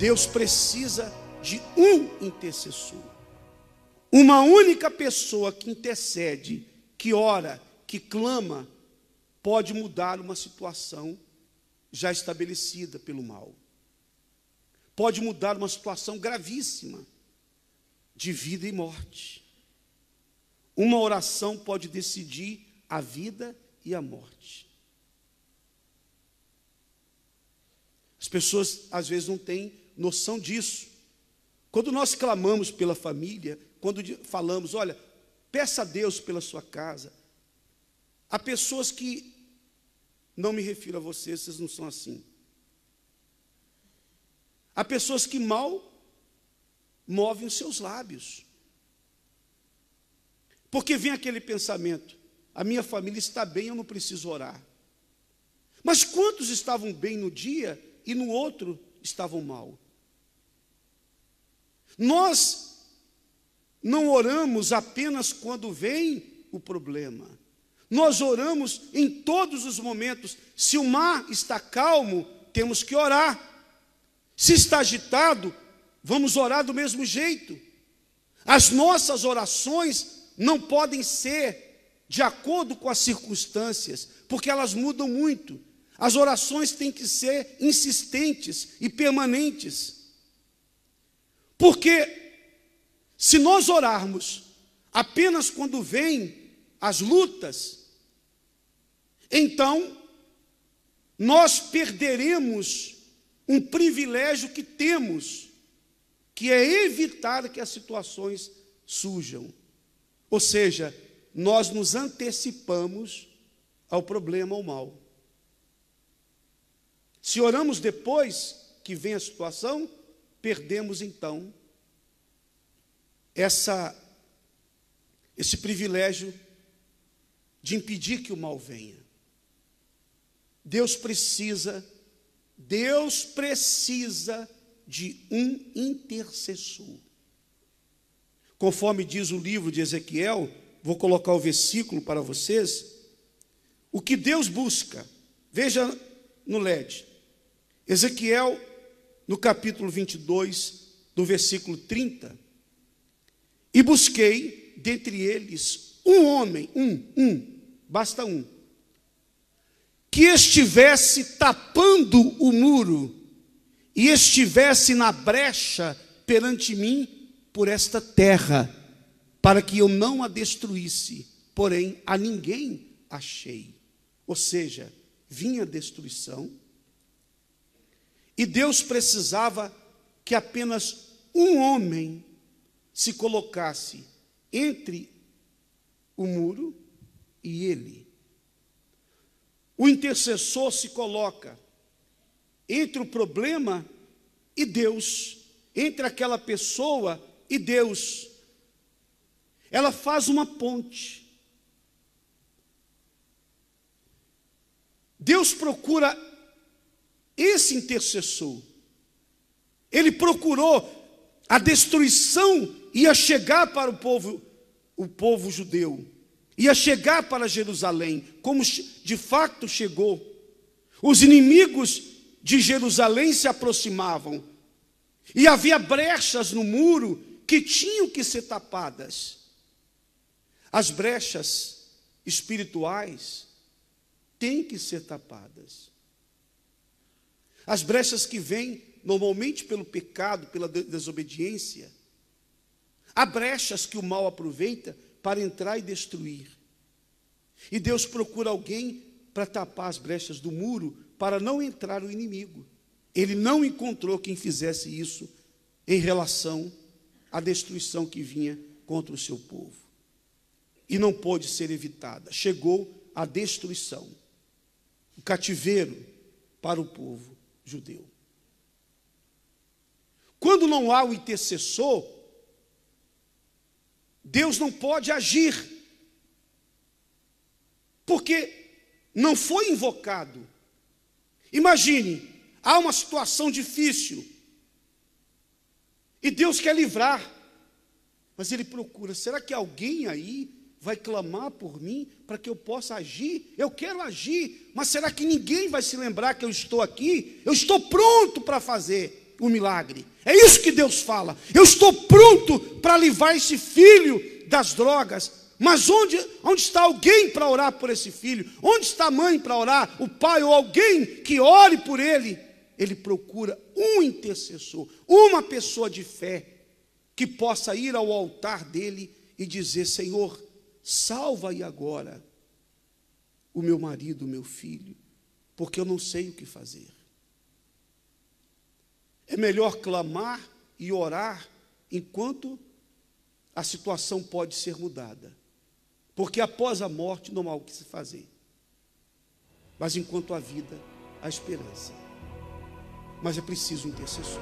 Deus precisa de um intercessor. Uma única pessoa que intercede, que ora, que clama, pode mudar uma situação já estabelecida pelo mal. Pode mudar uma situação gravíssima de vida e morte. Uma oração pode decidir a vida e a morte. As pessoas às vezes não têm noção disso. Quando nós clamamos pela família, quando falamos, olha, peça a Deus pela sua casa, há pessoas que, não me refiro a vocês, vocês não são assim. Há pessoas que mal movem os seus lábios. Porque vem aquele pensamento: a minha família está bem, eu não preciso orar. Mas quantos estavam bem no dia e no outro estavam mal? Nós não oramos apenas quando vem o problema. Nós oramos em todos os momentos. Se o mar está calmo, temos que orar. Se está agitado, vamos orar do mesmo jeito. As nossas orações não podem ser de acordo com as circunstâncias, porque elas mudam muito. As orações têm que ser insistentes e permanentes. Porque se nós orarmos apenas quando vêm as lutas, então nós perderemos um privilégio que temos, que é evitar que as situações surjam. Ou seja, nós nos antecipamos ao problema ou mal. Se oramos depois que vem a situação, perdemos então essa, esse privilégio de impedir que o mal venha. Deus precisa, Deus precisa de um intercessor. Conforme diz o livro de Ezequiel, vou colocar o versículo para vocês. O que Deus busca, veja no LED, Ezequiel, no capítulo 22, no versículo 30. E busquei dentre eles um homem, um, um, basta um, que estivesse tapando o muro e estivesse na brecha perante mim por esta terra, para que eu não a destruísse, porém a ninguém achei. Ou seja, vinha destruição, e Deus precisava que apenas um homem se colocasse entre o muro e ele. O intercessor se coloca entre o problema e Deus, entre aquela pessoa e Deus. Ela faz uma ponte. Deus procura esse intercessor. Ele procurou a destruição ia chegar para o povo, o povo judeu, ia chegar para Jerusalém, como de fato chegou. Os inimigos de Jerusalém se aproximavam, e havia brechas no muro que tinham que ser tapadas. As brechas espirituais têm que ser tapadas. As brechas que vêm normalmente pelo pecado, pela desobediência, Há brechas que o mal aproveita para entrar e destruir. E Deus procura alguém para tapar as brechas do muro para não entrar o inimigo. Ele não encontrou quem fizesse isso em relação à destruição que vinha contra o seu povo. E não pôde ser evitada. Chegou a destruição, o cativeiro para o povo judeu. Quando não há o intercessor, Deus não pode agir, porque não foi invocado. Imagine, há uma situação difícil, e Deus quer livrar, mas Ele procura: será que alguém aí vai clamar por mim para que eu possa agir? Eu quero agir, mas será que ninguém vai se lembrar que eu estou aqui? Eu estou pronto para fazer. o milagre. É isso que Deus fala. Eu estou pronto para livrar esse filho das drogas. Mas onde, onde está alguém para orar por esse filho? Onde está a mãe para orar? O pai ou alguém que ore por ele? Ele procura um intercessor, uma pessoa de fé que possa ir ao altar dele e dizer: Senhor, salva aí agora o meu marido, o meu filho, porque eu não sei o que fazer. É melhor clamar e orar enquanto a situação pode ser mudada. Porque após a morte não há o que se fazer. Mas enquanto há vida, há esperança. Mas é preciso intercessor.